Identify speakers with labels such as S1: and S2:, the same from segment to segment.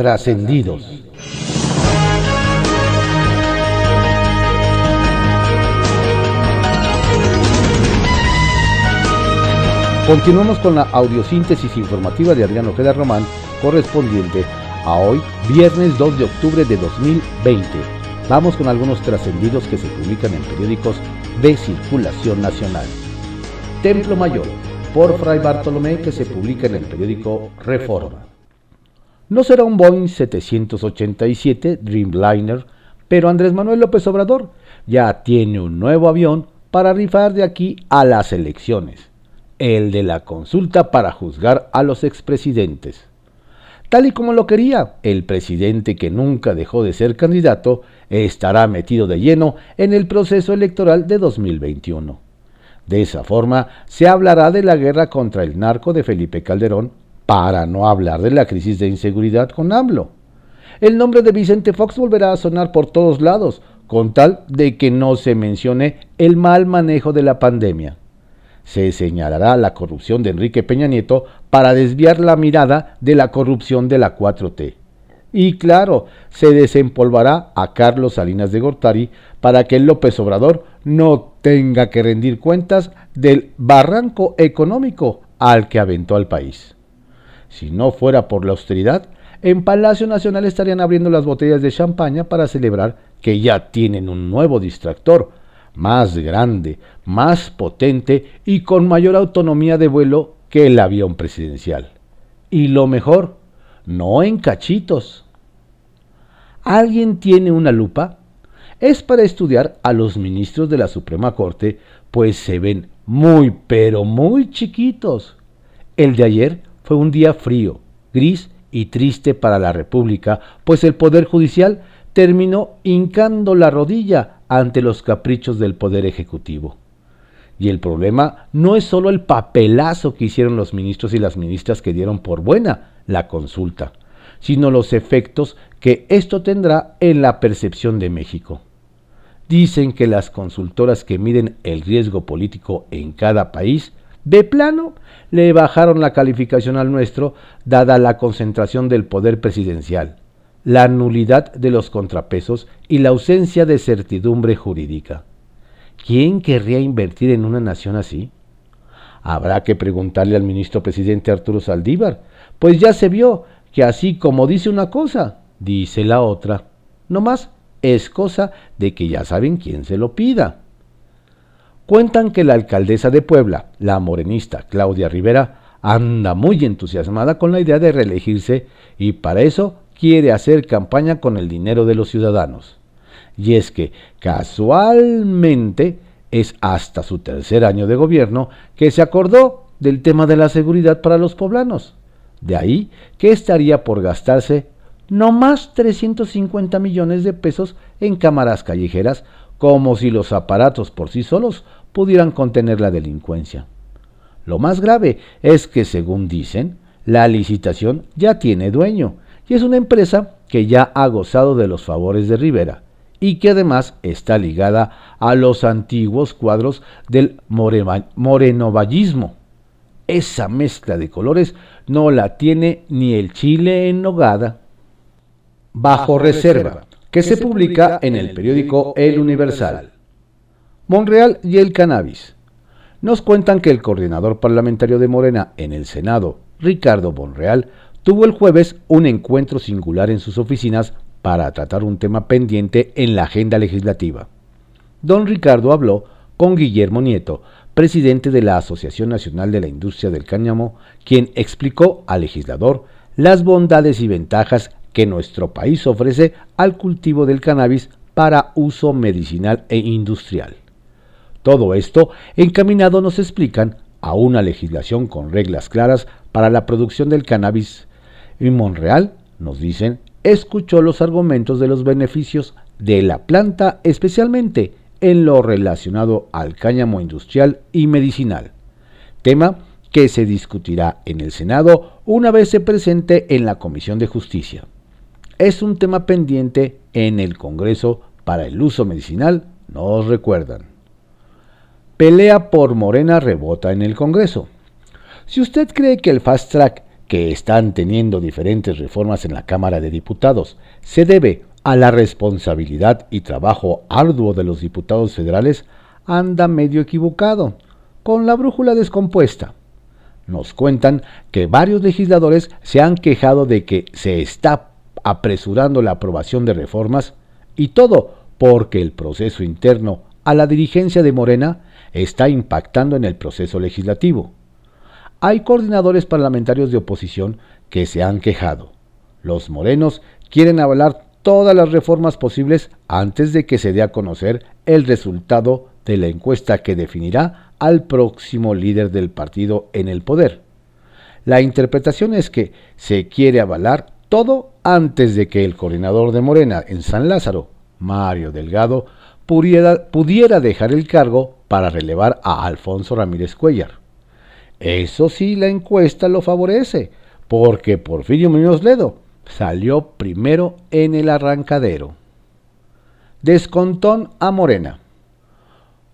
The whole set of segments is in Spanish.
S1: Trascendidos. Continuamos con la audiosíntesis informativa de Adriano Ojeda Román, correspondiente a hoy, viernes 2 de octubre de 2020. Vamos con algunos trascendidos que se publican en periódicos de circulación nacional. Templo Mayor, por Fray Bartolomé, que se publica en el periódico Reforma. No será un Boeing 787 Dreamliner, pero Andrés Manuel López Obrador ya tiene un nuevo avión para rifar de aquí a las elecciones el de la consulta para juzgar a los expresidentes. Tal y como lo quería, el presidente que nunca dejó de ser candidato estará metido de lleno en el proceso electoral de 2021. De esa forma, se hablará de la guerra contra el narco de Felipe Calderón, para no hablar de la crisis de inseguridad con AMLO. El nombre de Vicente Fox volverá a sonar por todos lados, con tal de que no se mencione el mal manejo de la pandemia se señalará la corrupción de Enrique Peña Nieto para desviar la mirada de la corrupción de la 4T. Y claro, se desempolvará a Carlos Salinas de Gortari para que López Obrador no tenga que rendir cuentas del barranco económico al que aventó al país. Si no fuera por la austeridad, en Palacio Nacional estarían abriendo las botellas de champaña para celebrar que ya tienen un nuevo distractor, más grande, más potente y con mayor autonomía de vuelo que el avión presidencial. Y lo mejor, no en cachitos. ¿Alguien tiene una lupa? Es para estudiar a los ministros de la Suprema Corte, pues se ven muy, pero muy chiquitos. El de ayer fue un día frío, gris y triste para la República, pues el Poder Judicial terminó hincando la rodilla ante los caprichos del Poder Ejecutivo. Y el problema no es solo el papelazo que hicieron los ministros y las ministras que dieron por buena la consulta, sino los efectos que esto tendrá en la percepción de México. Dicen que las consultoras que miden el riesgo político en cada país, de plano, le bajaron la calificación al nuestro, dada la concentración del poder presidencial, la nulidad de los contrapesos y la ausencia de certidumbre jurídica. ¿Quién querría invertir en una nación así? Habrá que preguntarle al ministro presidente Arturo Saldívar, pues ya se vio que así como dice una cosa, dice la otra. No más es cosa de que ya saben quién se lo pida. Cuentan que la alcaldesa de Puebla, la morenista Claudia Rivera, anda muy entusiasmada con la idea de reelegirse y para eso quiere hacer campaña con el dinero de los ciudadanos. Y es que casualmente es hasta su tercer año de gobierno que se acordó del tema de la seguridad para los poblanos. De ahí que estaría por gastarse no más 350 millones de pesos en cámaras callejeras, como si los aparatos por sí solos pudieran contener la delincuencia. Lo más grave es que, según dicen, la licitación ya tiene dueño y es una empresa que ya ha gozado de los favores de Rivera y que además está ligada a los antiguos cuadros del morenovallismo. Esa mezcla de colores no la tiene ni el chile en nogada. Bajo reserva, que se publica en el periódico El Universal. Monreal y el cannabis. Nos cuentan que el coordinador parlamentario de Morena en el Senado, Ricardo Monreal, tuvo el jueves un encuentro singular en sus oficinas para tratar un tema pendiente en la agenda legislativa. Don Ricardo habló con Guillermo Nieto, presidente de la Asociación Nacional de la Industria del Cáñamo, quien explicó al legislador las bondades y ventajas que nuestro país ofrece al cultivo del cannabis para uso medicinal e industrial. Todo esto encaminado nos explican a una legislación con reglas claras para la producción del cannabis y Monreal, nos dicen, escuchó los argumentos de los beneficios de la planta, especialmente en lo relacionado al cáñamo industrial y medicinal, tema que se discutirá en el Senado una vez se presente en la Comisión de Justicia. Es un tema pendiente en el Congreso para el uso medicinal, nos recuerdan. Pelea por Morena rebota en el Congreso. Si usted cree que el fast track que están teniendo diferentes reformas en la Cámara de Diputados se debe a la responsabilidad y trabajo arduo de los diputados federales, anda medio equivocado, con la brújula descompuesta. Nos cuentan que varios legisladores se han quejado de que se está apresurando la aprobación de reformas y todo porque el proceso interno a la dirigencia de Morena está impactando en el proceso legislativo. Hay coordinadores parlamentarios de oposición que se han quejado. Los morenos quieren avalar todas las reformas posibles antes de que se dé a conocer el resultado de la encuesta que definirá al próximo líder del partido en el poder. La interpretación es que se quiere avalar todo antes de que el coordinador de Morena en San Lázaro, Mario Delgado, pudiera, dejar el cargo para relevar a Alfonso Ramírez Cuellar. Eso sí, la encuesta lo favorece, porque Porfirio Muñoz Ledo salió primero en el arrancadero. Descontón a Morena.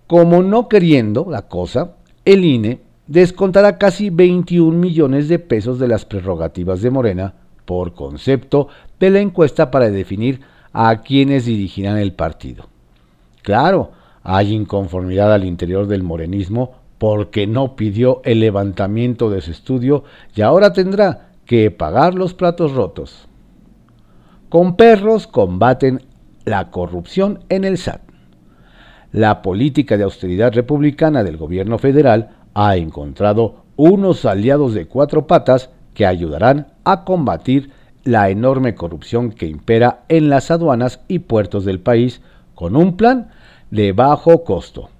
S1: Como no queriendo la cosa, el INE descontará casi 21 millones de pesos de las prerrogativas de Morena por concepto de la encuesta para definir a quienes dirigirán el partido. Claro, hay inconformidad al interior del morenismo porque no pidió el levantamiento de su estudio y ahora tendrá que pagar los platos rotos. Con perros combaten la corrupción en el SAT. La política de austeridad republicana del gobierno federal ha encontrado unos aliados de cuatro patas que ayudarán a combatir la enorme corrupción que impera en las aduanas y puertos del país con un plan de bajo costo.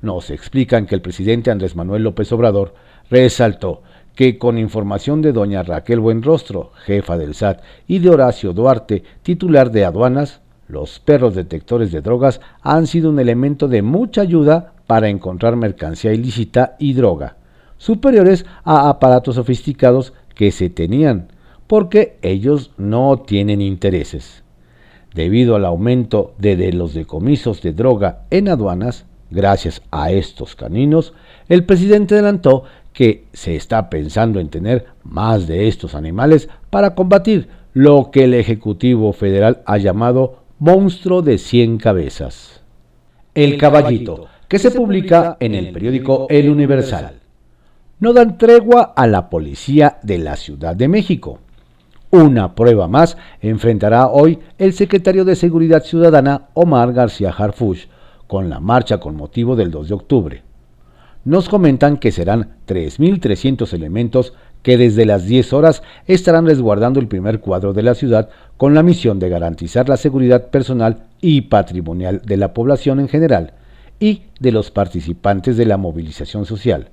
S1: Nos explican que el presidente Andrés Manuel López Obrador resaltó que con información de doña Raquel Buenrostro, jefa del SAT, y de Horacio Duarte, titular de aduanas, los perros detectores de drogas han sido un elemento de mucha ayuda para encontrar mercancía ilícita y droga, superiores a aparatos sofisticados que se tenían, porque ellos no tienen intereses. Debido al aumento de, los decomisos de droga en aduanas, gracias a estos caninos, el presidente adelantó que se está pensando en tener más de estos animales para combatir lo que el Ejecutivo Federal ha llamado monstruo de 100 cabezas. El caballito, que se publica en el periódico El Universal. No dan tregua a la policía de la Ciudad de México. Una prueba más enfrentará hoy el secretario de Seguridad Ciudadana Omar García Harfuch con la marcha con motivo del 2 de octubre. Nos comentan que serán 3.300 elementos que desde las 10 horas estarán resguardando el primer cuadro de la ciudad con la misión de garantizar la seguridad personal y patrimonial de la población en general y de los participantes de la movilización social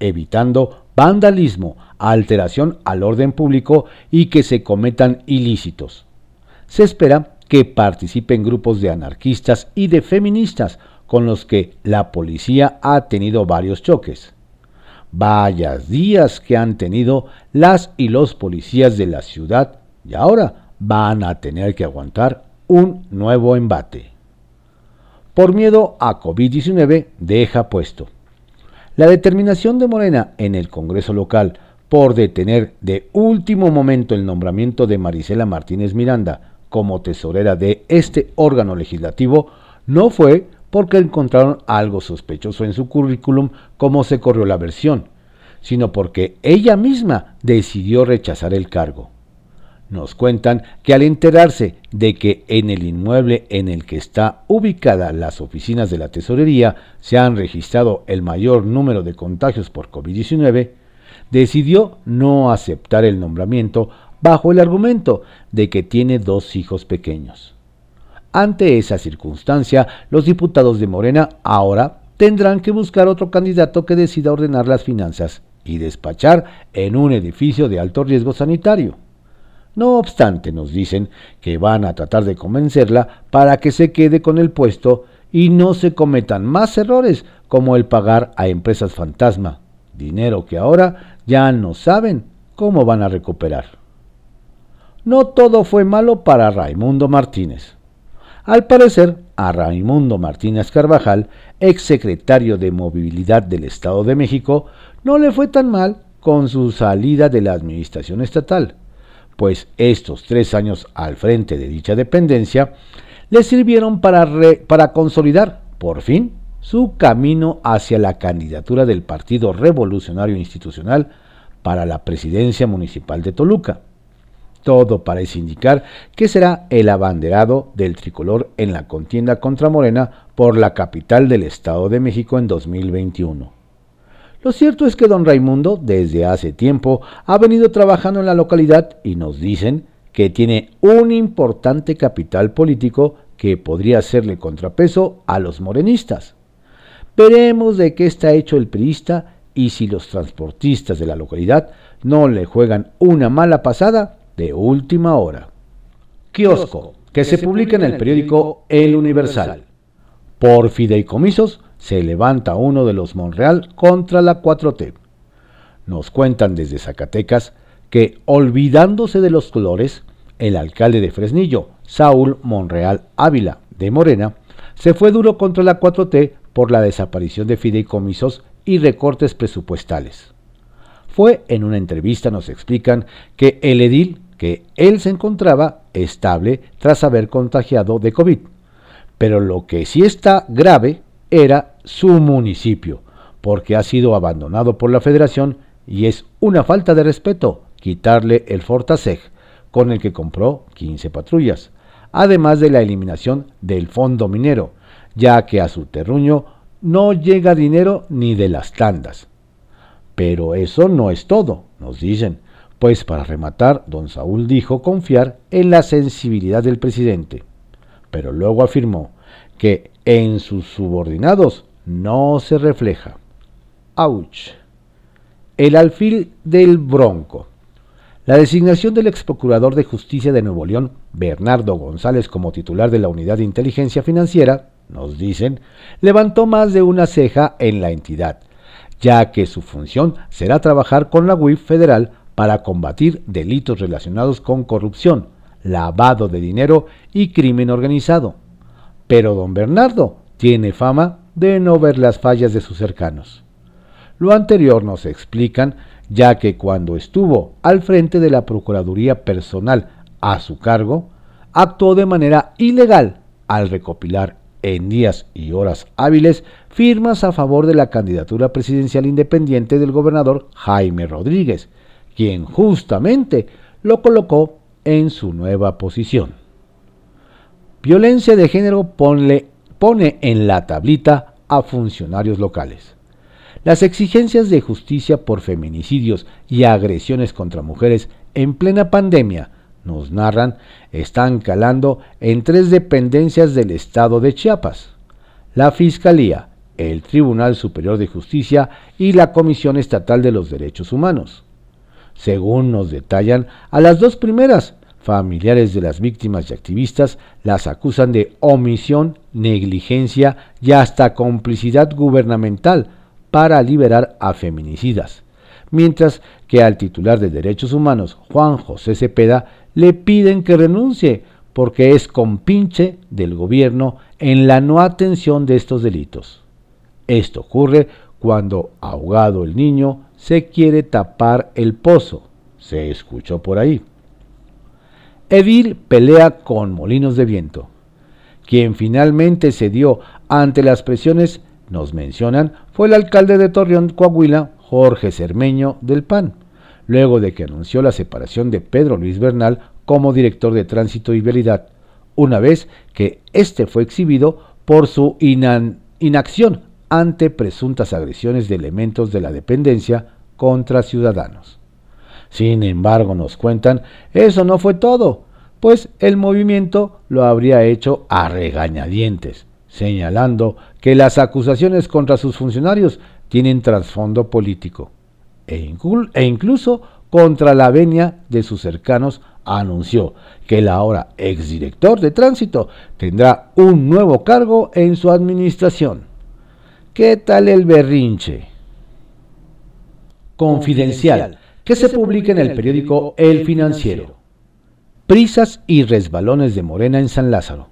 S1: evitando vandalismo, alteración al orden público y que se cometan ilícitos. Se espera que participen grupos de anarquistas y de feministas con los que la policía ha tenido varios choques. Vayas días que han tenido las y los policías de la ciudad y ahora van a tener que aguantar un nuevo embate. Por miedo a COVID-19 deja puesto. La determinación de Morena en el Congreso local por detener de último momento el nombramiento de Marisela Martínez Miranda como tesorera de este órgano legislativo no fue porque encontraron algo sospechoso en su currículum como se corrió la versión, sino porque ella misma decidió rechazar el cargo. Nos cuentan que al enterarse de que en el inmueble en el que está ubicada las oficinas de la tesorería se han registrado el mayor número de contagios por COVID-19, decidió no aceptar el nombramiento bajo el argumento de que tiene dos hijos pequeños. Ante esa circunstancia, los diputados de Morena ahora tendrán que buscar otro candidato que decida ordenar las finanzas y despachar en un edificio de alto riesgo sanitario. No obstante, nos dicen que van a tratar de convencerla para que se quede con el puesto y no se cometan más errores como el pagar a empresas fantasma, dinero que ahora ya no saben cómo van a recuperar. No todo fue malo para Raimundo Martínez. Al parecer, a Raimundo Martínez Carvajal, exsecretario de Movilidad del Estado de México, no le fue tan mal con su salida de la administración estatal, pues estos tres años al frente de dicha dependencia le sirvieron para, para consolidar, por fin, su camino hacia la candidatura del Partido Revolucionario Institucional para la presidencia municipal de Toluca. Todo parece indicar que será el abanderado del tricolor en la contienda contra Morena por la capital del Estado de México en 2021. Lo cierto es que don Raimundo desde hace tiempo ha venido trabajando en la localidad y nos dicen que tiene un importante capital político que podría hacerle contrapeso a los morenistas. Veremos de qué está hecho el priista y si los transportistas de la localidad no le juegan una mala pasada de última hora. Kiosco, que, se, publica en el periódico El Universal. Por fideicomisos se levanta uno de los Monreal contra la 4T. Nos cuentan desde Zacatecas que, olvidándose de los colores, el alcalde de Fresnillo, Saúl Monreal Ávila, de Morena, se fue duro contra la 4T por la desaparición de fideicomisos y recortes presupuestales. Fue en una entrevista, nos explican, que el edil, que él se encontraba estable tras haber contagiado de COVID. Pero lo que sí está grave era su municipio, porque ha sido abandonado por la federación y es una falta de respeto quitarle el Fortaseg, con el que compró 15 patrullas, además de la eliminación del fondo minero, ya que a su terruño no llega dinero ni de las tandas. Pero eso no es todo, nos dicen, pues para rematar, don Saúl dijo confiar en la sensibilidad del presidente, pero luego afirmó que en sus subordinados no se refleja. ¡Auch! El alfil del Bronco. La designación del ex procurador de justicia de Nuevo León, Bernardo González, como titular de la Unidad de Inteligencia Financiera, nos dicen, levantó más de una ceja en la entidad, ya que su función será trabajar con la UIF federal para combatir delitos relacionados con corrupción, lavado de dinero y crimen organizado. Pero don Bernardo tiene fama de no ver las fallas de sus cercanos. Lo anterior nos explican ya que cuando estuvo al frente de la Procuraduría Personal a su cargo, actuó de manera ilegal al recopilar en días y horas hábiles firmas a favor de la candidatura presidencial independiente del gobernador Jaime Rodríguez, quien justamente lo colocó en su nueva posición. Violencia de género pone en la tablita a funcionarios locales. Las exigencias de justicia por feminicidios y agresiones contra mujeres en plena pandemia nos narran, están calando en tres dependencias del Estado de Chiapas. La Fiscalía, el Tribunal Superior de Justicia y la Comisión Estatal de los Derechos Humanos. Según nos detallan, a las dos primeras, familiares de las víctimas y activistas las acusan de omisión, negligencia y hasta complicidad gubernamental para liberar a feminicidas, mientras que al titular de Derechos Humanos, Juan José Cepeda, le piden que renuncie porque es compinche del gobierno en la no atención de estos delitos. Esto ocurre cuando, ahogado el niño, se quiere tapar el pozo. Se escuchó por ahí. Edil pelea con molinos de viento. Quien finalmente cedió ante las presiones, nos mencionan, fue el alcalde de Torreón, Coahuila, Jorge Cermeño del PAN luego de que anunció la separación de Pedro Luis Bernal como director de Tránsito y Vialidad, una vez que éste fue exhibido por su inacción ante presuntas agresiones de elementos de la dependencia contra ciudadanos. Sin embargo, nos cuentan, eso no fue todo, pues el movimiento lo habría hecho a regañadientes, señalando que las acusaciones contra sus funcionarios tienen trasfondo político e, e, incluso contra la venia de sus cercanos anunció que el ahora exdirector de tránsito tendrá un nuevo cargo en su administración. ¿Qué tal el berrinche? Confidencial, que se publica en el periódico El Financiero. Prisas y resbalones de Morena en San Lázaro.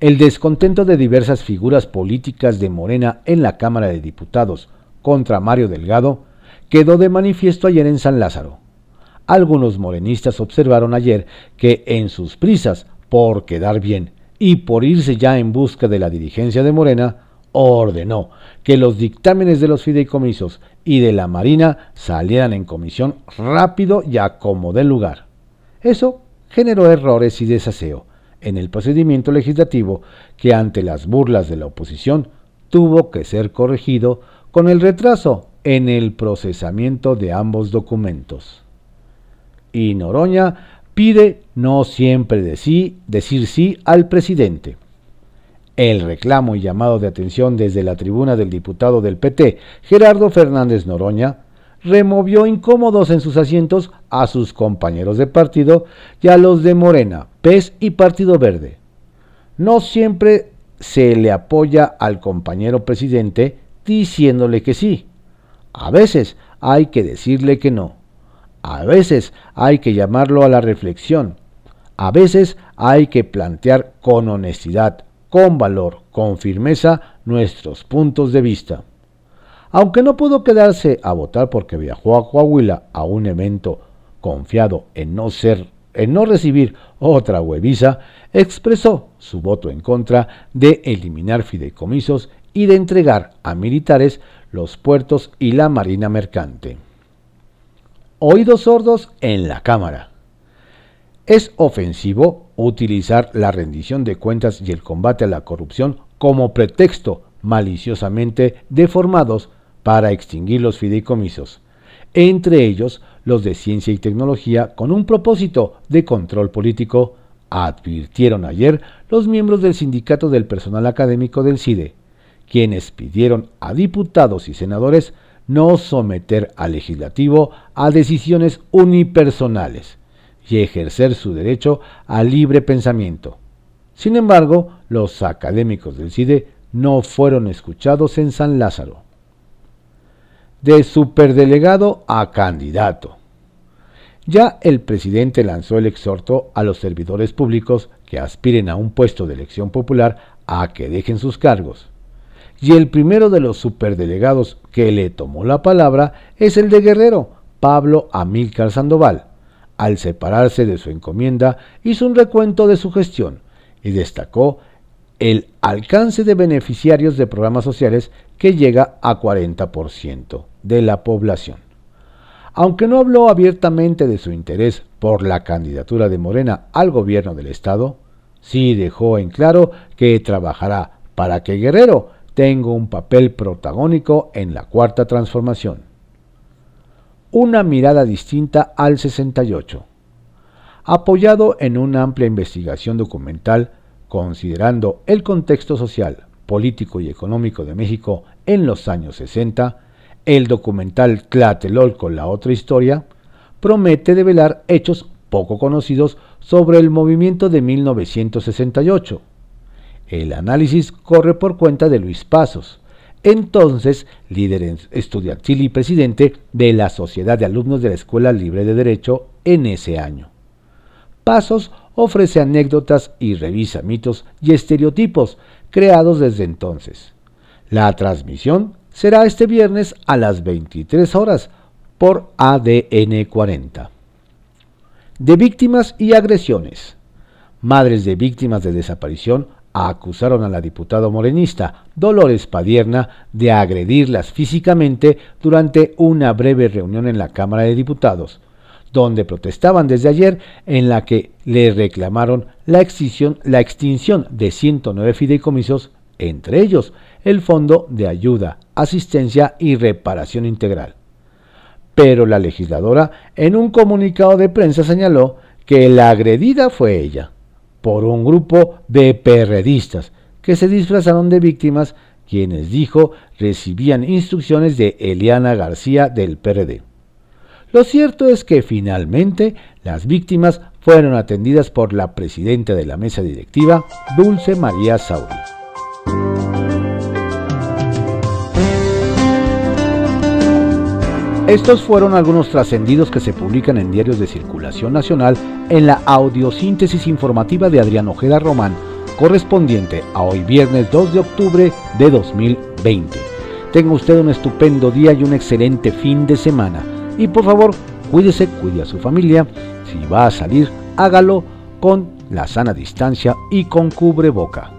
S1: El descontento de diversas figuras políticas de Morena en la Cámara de Diputados contra Mario Delgado quedó de manifiesto ayer en San Lázaro. Algunos morenistas observaron ayer que en sus prisas por quedar bien y por irse ya en busca de la dirigencia de Morena, ordenó que los dictámenes de los fideicomisos y de la Marina salieran en comisión rápido y a como del lugar. Eso generó errores y desaseo en el procedimiento legislativo que ante las burlas de la oposición tuvo que ser corregido con el retraso en el procesamiento de ambos documentos. Y Noroña pide no siempre decir sí al presidente. El reclamo y llamado de atención desde la tribuna del diputado del PT, Gerardo Fernández Noroña, removió incómodos en sus asientos a sus compañeros de partido y a los de Morena, PES y Partido Verde. No siempre se le apoya al compañero presidente diciéndole que sí. A veces hay que decirle que no. A veces hay que llamarlo a la reflexión. A veces hay que plantear con honestidad, con valor, con firmeza nuestros puntos de vista. Aunque no pudo quedarse a votar porque viajó a Coahuila a un evento confiado en no ser en no recibir otra hueviza, expresó su voto en contra de eliminar fideicomisos y de entregar a militares los puertos y la marina mercante. Oídos sordos en la Cámara. Es ofensivo utilizar la rendición de cuentas y el combate a la corrupción como pretexto maliciosamente deformados para extinguir los fideicomisos, entre ellos los de ciencia y tecnología con un propósito de control político, advirtieron ayer los miembros del Sindicato del Personal Académico del CIDE, quienes pidieron a diputados y senadores no someter al legislativo a decisiones unipersonales y ejercer su derecho al libre pensamiento. Sin embargo, los académicos del CIDE no fueron escuchados en San Lázaro de superdelegado a candidato. Ya el presidente lanzó el exhorto a los servidores públicos que aspiren a un puesto de elección popular a que dejen sus cargos. Y el primero de los superdelegados que le tomó la palabra es el de Guerrero, Pablo Amílcar Sandoval. Al separarse de su encomienda, hizo un recuento de su gestión y destacó el alcance de beneficiarios de programas sociales que llega a 40% de la población. Aunque no habló abiertamente de su interés por la candidatura de Morena al gobierno del Estado, sí dejó en claro que trabajará para que Guerrero tenga un papel protagónico en la cuarta transformación. Una mirada distinta al 68. Apoyado en una amplia investigación documental, considerando el contexto social, político y económico de México en los años 60, el documental Tlatelolco, la otra historia, promete develar hechos poco conocidos sobre el movimiento de 1968. El análisis corre por cuenta de Luis Pasos, entonces líder estudiantil y presidente de la Sociedad de Alumnos de la Escuela Libre de Derecho en ese año. Pasos ofrece anécdotas y revisa mitos y estereotipos creados desde entonces. La transmisión será este viernes a las 23 horas por ADN 40. De víctimas y agresiones. Madres de víctimas de desaparición acusaron a la diputada morenista Dolores Padierna de agredirlas físicamente durante una breve reunión en la Cámara de Diputados, donde protestaban desde ayer en la que le reclamaron la extinción, la extinción de 109 fideicomisos, entre ellos el Fondo de Ayuda, Asistencia y Reparación Integral. Pero la legisladora en un comunicado de prensa señaló que la agredida fue ella, por un grupo de perredistas que se disfrazaron de víctimas, quienes dijo recibían instrucciones de Eliana García del PRD. Lo cierto es que finalmente las víctimas fueron atendidas por la presidenta de la mesa directiva, Dulce María Sauri. Estos fueron algunos trascendidos que se publican en diarios de circulación nacional en la audiosíntesis informativa de Adrián Ojeda Román, correspondiente a hoy viernes 2 de octubre de 2020. Tenga usted un estupendo día y un excelente fin de semana. Y por favor, cuídese, cuide a su familia. Si va a salir, hágalo con la sana distancia y con cubreboca.